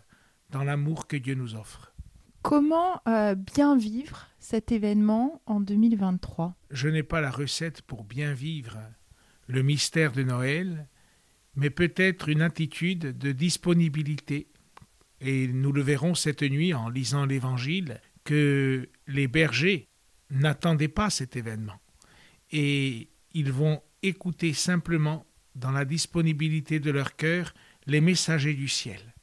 dans l'amour que Dieu nous offre. Comment euh, bien vivre cet événement en 2023 Je n'ai pas la recette pour bien vivre le mystère de Noël, mais peut-être une attitude de disponibilité. Et nous le verrons cette nuit en lisant l'Évangile, que les bergers n'attendaient pas cet événement. Et ils vont écouter simplement, dans la disponibilité de leur cœur, les messagers du ciel.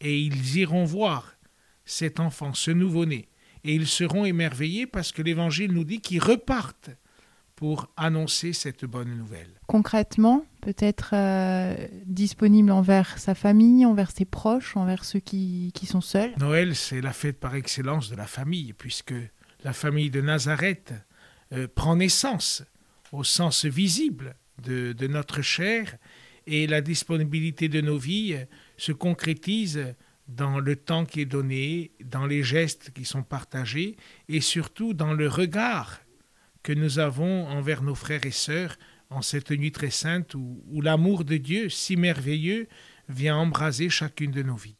Et ils iront voir cet enfant, ce nouveau-né, et ils seront émerveillés parce que l'Évangile nous dit qu'ils repartent pour annoncer cette bonne nouvelle. Concrètement, peut-être euh, disponible envers sa famille, envers ses proches, envers ceux qui, qui sont seuls. Noël, c'est la fête par excellence de la famille, puisque la famille de Nazareth euh, prend naissance au sens visible de, de, notre chair, et la disponibilité de nos vies se concrétise dans le temps qui est donné, dans les gestes qui sont partagés, et surtout dans le regard que nous avons envers nos frères et sœurs en cette nuit très sainte où, où l'amour de Dieu, si merveilleux, vient embraser chacune de nos vies.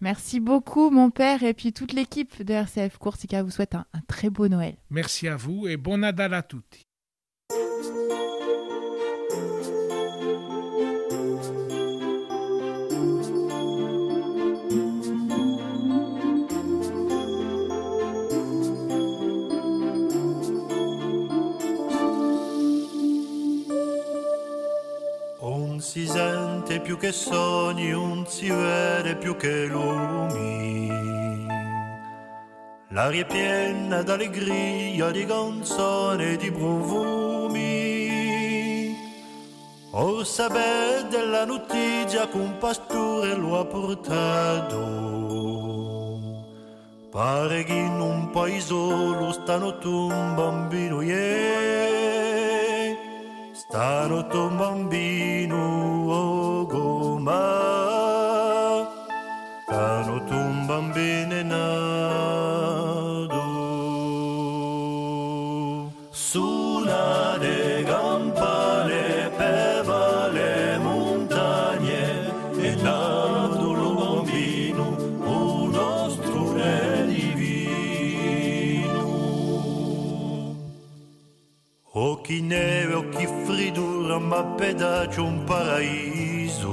Merci beaucoup, mon père, et puis toute l'équipe de RCF Coursica vous souhaite un, un, très beau Noël. Merci à vous et bon Nadal à tutti. Più che sogni, non si vede più che lumi. L'aria è piena d'allegria, di canzoni, di profumi. Or sapete della notizia che un pastore lo ha portato. Pare che in un paese solo stanotte un bambino, yeah. Stanotte un bambino, oh Occhi neve, occhi fridura, ma pedaggio un paraiso.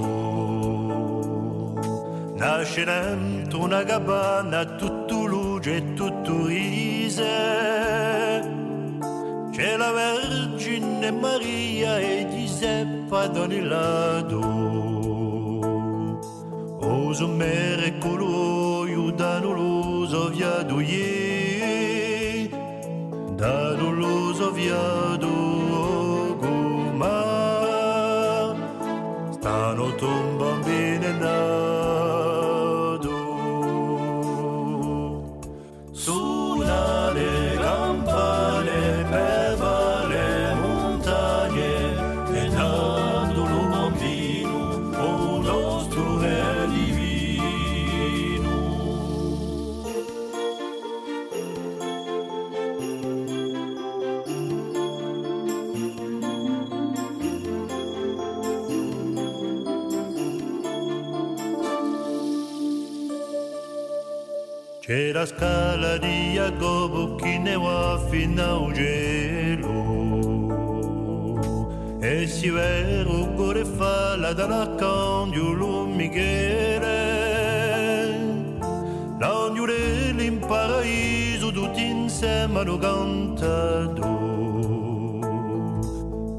Nasce dentro una cabana, tutto luce e tutto rise. C'è la Vergine Maria e Giuseppe ad ogni lato. Oso mere colore, danno l'uso via d'oie, Via powiadu oguma. Stano Tom. La scala di Jacopo che ne va fino a gelo E si vero cuore falla dalla candiolo Michele L'angelo in paradiso tutti insieme hanno cantato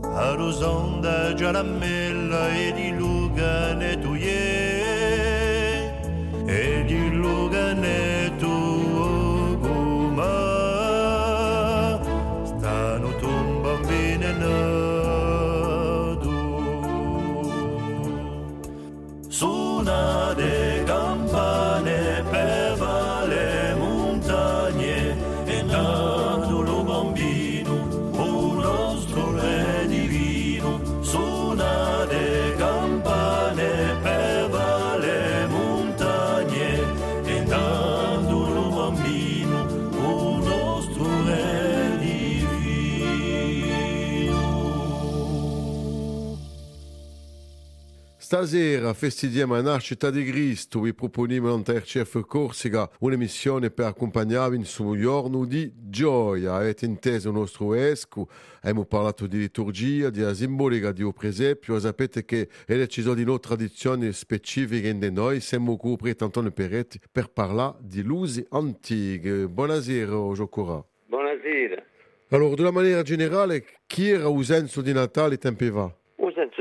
A Rosanda già la e di Stasera festeggiamo la nascita di Cristo, vi proponiamo in TRCF Corsica un'emissione per accompagnarvi in suo giorno di gioia. Avete inteso il nostro esco, abbiamo parlato di liturgia, di simbolica di presepio, sapete che è ci sono di noi tradizioni specifiche in noi, siamo qui Antonio Peretti per parlare di lusi antiche. Buonasera, Giocora. Buonasera. Allora, di una maniera generale, chi era il senso di Natale tempi va?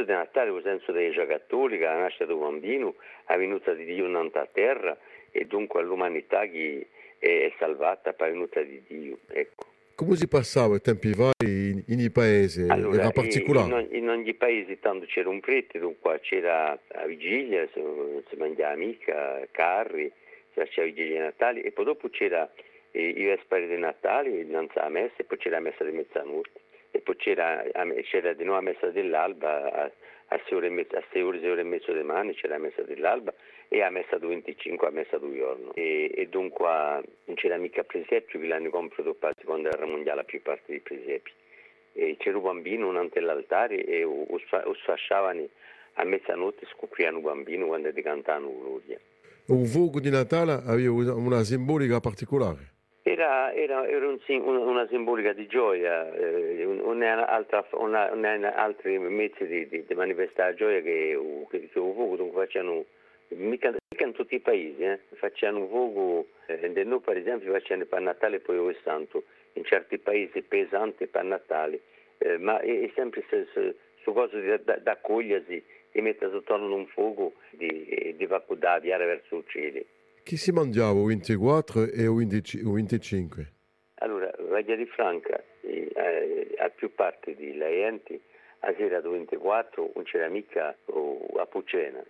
Di Natale, il senso della Chiesa Cattolica, la nascita del bambino, la venuta di Dio in terra e dunque l'umanità che è salvata per la venuta di Dio. Ecco. Come si passava i tempi va in, in paesi? Allora, era particolare? In, ogni, in ogni paese tanto c'era un prete, dunque c'era la vigilia, si, si mangiava mica, carri, c'era la vigilia di Natale e poi dopo c'era eh, i Vesperi di Natale, innanzi alla messa, e poi c'era la messa di mezzanotte e poi c'era, c'era di nuovo la messa dell'alba a, a 6 ore e mezzo, a 6 ore, 6 ore e mezzo di mani c'era la messa dell'alba e a messa del 25 a messa del giorno e, e dunque non c'era mica presepio che l'hanno comprato per la seconda guerra mondiale più parte dei presepi e c'era un bambino davanti all'altare e lo sfasciavano a mezzanotte scoprivano un bambino quando cantavano gloria un fuoco di Natale aveva una simbolica particolare era, era, era un, una simbolica di gioia, eh, non erano altri mezzi di, di, di, manifestare gioia che, che, che un fuoco, facciano, mica, mica in tutti i paesi, eh, facciano un fuoco, eh, noi per esempio facciamo per Natale e poi il Santo, in certi paesi pesanti per Natale, eh, ma è, è sempre su, su, su cose da, da accogliersi, di mettersi attorno a un fuoco, di, di avviare verso il cielo. Chi si mangiava il 24 e il 25? Allora, Vaglia di Franca, eh, a più parte di enti, a sera del 24 non c'era mica a Pucena,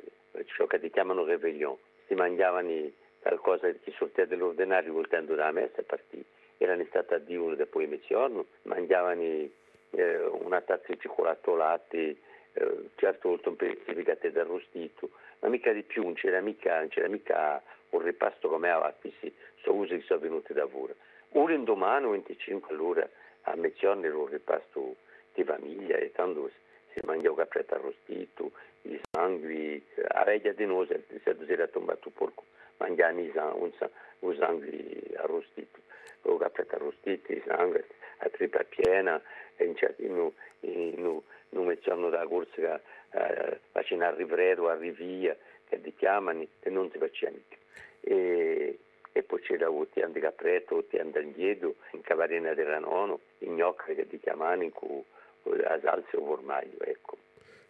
ciò che ti chiamano Réveillon. Si mangiavano qualcosa che sortea dell'ordinario voltando dalla messa e partì. Erano stati a diurno dopo il mezzogiorno, mangiavano eh, una tazza di cioccolato latte, eh, certo volta un pezzo di gatto arrostito, ma mica di più, non c'era mica, non c'era mica un ripasto come questi sono usi che sono venuti da voi. Un indomani, 25 all'ora, a mezzogiorno era un ripasto di famiglia e tanto si mangiava capretto arrostito, i sangue, a veglia di noi, se si era tombato porco, mangiavano un, un sangue arrostito, o capretto arrostito, i sangue, a tripa piena, in, in, in, in da corsa eh, facendo a rivredo, a ti chiamano e non si mica e, e poi c'era il tian capretto, il tian d'Angiedo, in Cavarina del Ranono, in gnocca che ti chiamano in cui a salsa o formaggio, ecco.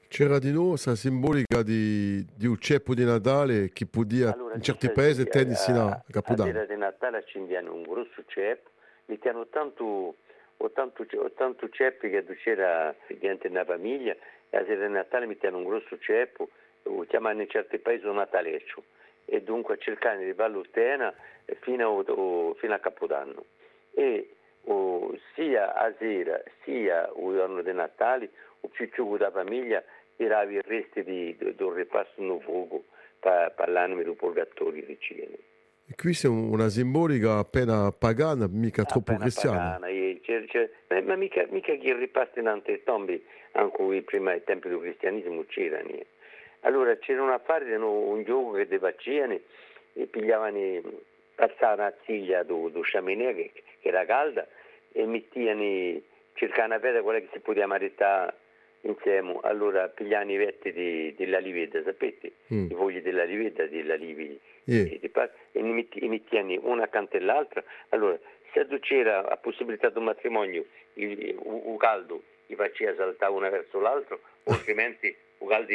C'era di nuovo questa simbolica di, di un ceppo di Natale che podia allora, in certi paesi tendersi a Capodanno. La sera di Natale accendiamo un grosso ceppo, mettiamo tanto, o tanto, o tanto ceppi che c'era dentro una famiglia, e la sera di Natale mettiamo un grosso ceppo, chiamano in certi paesi un nataleccio e dunque cercare di Vallutena fino, fino, a Capodanno. E o, sia a sera sia il giorno di Natale, o più più da famiglia tirava i resti di, di, di un ripasto no fuoco per, per l'anima del purgatorio di Cine. E qui c'è una simbolica appena pagana, mica appena troppo cristiana. Pagana, c'è, c'è, ma mica, mica che ripasti in ante tombe, anche prima ai tempi del cristianesimo c'erano. Allora c'era un affare, un gioco che dei vaccini e pigliavano, passavano a ziglia do chaminè che, che, era calda e mettevano, cercavano a vedere quella che si poteva maritare insieme. Allora pigliavano i vetti di, della livetta, sapete? Mm. I fogli della livetta, della livi, yeah. e, e ne mettevano una accanto all'altra. Allora, se c'era la possibilità di un matrimonio, il, il, il caldo, i vaccini saltavano uno verso l'altro, altrimenti il caldo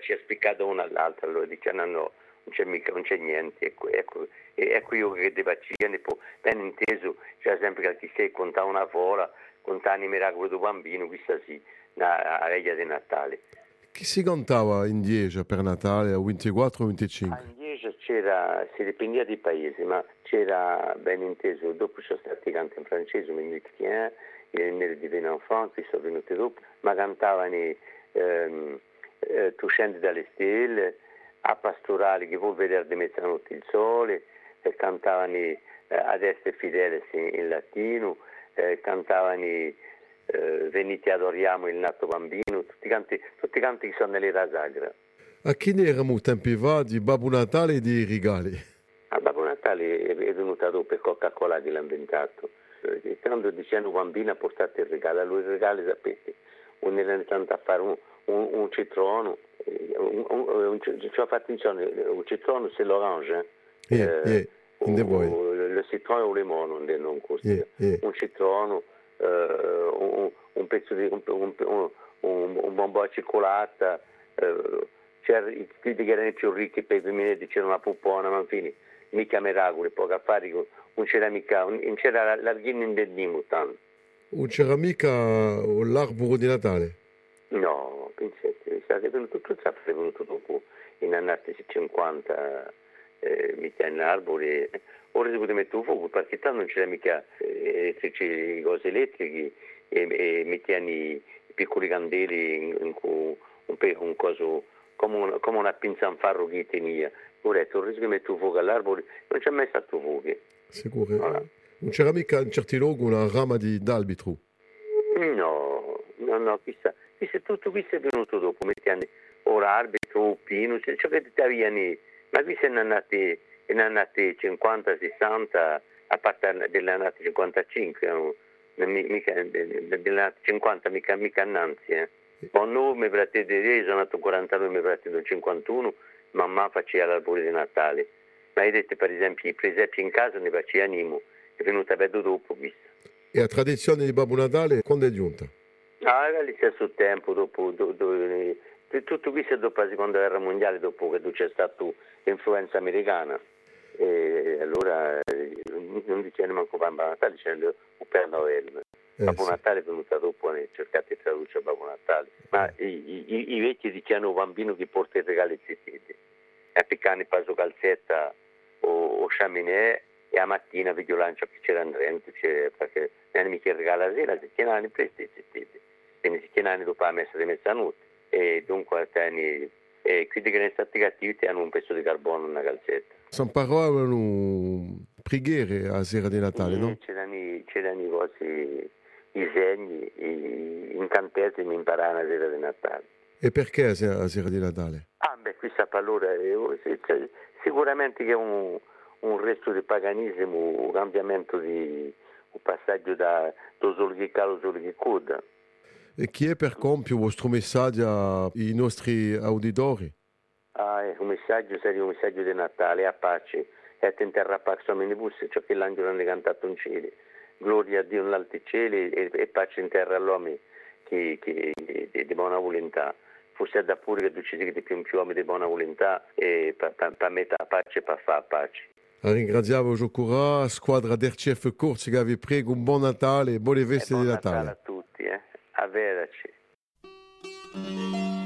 ci ha spiccato una all'altra, allora dice no, no, non c'è mica, non c'è niente, ecco, ecco, ecco io che vaccini, poi ben inteso, c'è sempre che ti sei contare una fola, contare i miracoli del bambino, questa sì, la reglia di Natale. Chi si contava in 10 per Natale, a 24 o 25? in 10 c'era, si dipendeva dai paesi, ma c'era ben inteso, dopo ci sono stati canti in francese, Mignolet Tien, il Nero di Venenfant, qui sono venuti dopo, ma cantavano ehm, eh, tu scendi dalle stelle, a pastorali che vuol vedere di mezzanotte il sole, eh, cantavano eh, ad essere fedele in, in latino, eh, cantavano eh, venite adoriamo il nato bambino, tutti i canti, tutti canti che sono nell'era sagra. A chi ne eravamo tempi va di Babbo Natale e di regali? A Babbo Natale è è venuta dopo il Coca-Cola che l'ha inventato. Eh, Quando dicendo bambino ha portato il regalo, allora il regalo sapete, uno era tanto a fare un, un, un citrono, eh, un, un, un, ci ho fatto attenzione, un citrono c'est l'orange, eh. Yeah, yeah, the boy. o- il citrono o limone non, costa. Yeah, yeah. Un citrono, eh, un, un pezzo di un, un, un, un, un bonbon a cioccolata, eh, quelli che erano più ricchi per i bambini c'era una pupona, ma infine, mica miracoli, poco affari, non c'era mica, non c'era l'argino in dennimo tanto. Non c'era mica l'arboro di Natale? No, pensate, è venuto tutto, è venuto dopo, in anni 50, eh, mica in ora si poteva mettere un fuoco, perché tanto non c'era mica eh, elettrici, cose elettriche, e, e mettevano i piccoli candeli in, in cu- un, un coso, come una, come una pinza in ferro che tenia. Ho detto, ora si mette un fuoco all'arbore, non c'è mai stato fuoco. Sicuro? Voilà. Non c'era mica in certi luoghi una rama di d'albitro? No, no, no, chissà, chissà tutto questo è venuto dopo, mettendo ora arbitro, pino, se- ciò che ti avviene, ma qui sono nati, sono nati 50, 60, a parte delle nati 55, no? Mi- mica, de- de- delle nati 50, mica, mica annanzi, eh. Poi noi mi fratelli di re, sono nato 49, mi fratelli del 51, mamma faceva l'albore di Natale. Ma hai detto, per esempio, i presepi in casa ne faceva Nimo, è venuta vedo dopo, visto. E la tradizione di Babbo Natale quando è giunta? Ah, era allo stesso tempo, dopo, do- do- eh, tutto questo è dopo la seconda guerra mondiale, dopo che c'è stata l'influenza americana. E allora eh, non dicevano manco Babbo Natale, dicevano Père Noël. Eh, Babbo sì. Natale è venuto dopo, ne cercate di tradurre Babbo Natale. Ma i, i- i vecchi dicevano bambino che porta i regali zittiti. E piccano passo calzetta o, o chaminè e a mattina vi lancia che c'era Andrente, c'è, perché mica il regalo la sera, presto i zittiti. Quindi si tienano dopo la messa di mezzanotte. E dunque tieni, e quelli che ne stati cattivi hanno un pezzo di carbone una calzetta. San parlavano preghiere a sera di Natale, no? C'erano, i- c'erano i vostri i segni, i incantesimi imparare la sera di Natale. E perché a sera, a sera di Natale? Ah, beh, questa allora è- è- è- sicuramente che è un, un resto di paganesimo, un cambiamento di un passaggio da do solo che chi è per compio il vostro messaggio ai nostri auditori? Ah, è un messaggio, serio, un messaggio di Natale, a pace, e a terra pax omnibus, ciò che l'angelo hanno cantato in cielo. Gloria a Dio nell'alti cieli e, e pace in terra all'uomo che, che, di, di buona volontà. Forse è da pure che tu ci sei di più in più uomini di buona volontà e per mettere a pace e per fare pace. Ringraziamo Giocura, squadra d'RCF Corsica, vi prego un buon Natale e buone feste E di buon Natale. a tutti, eh.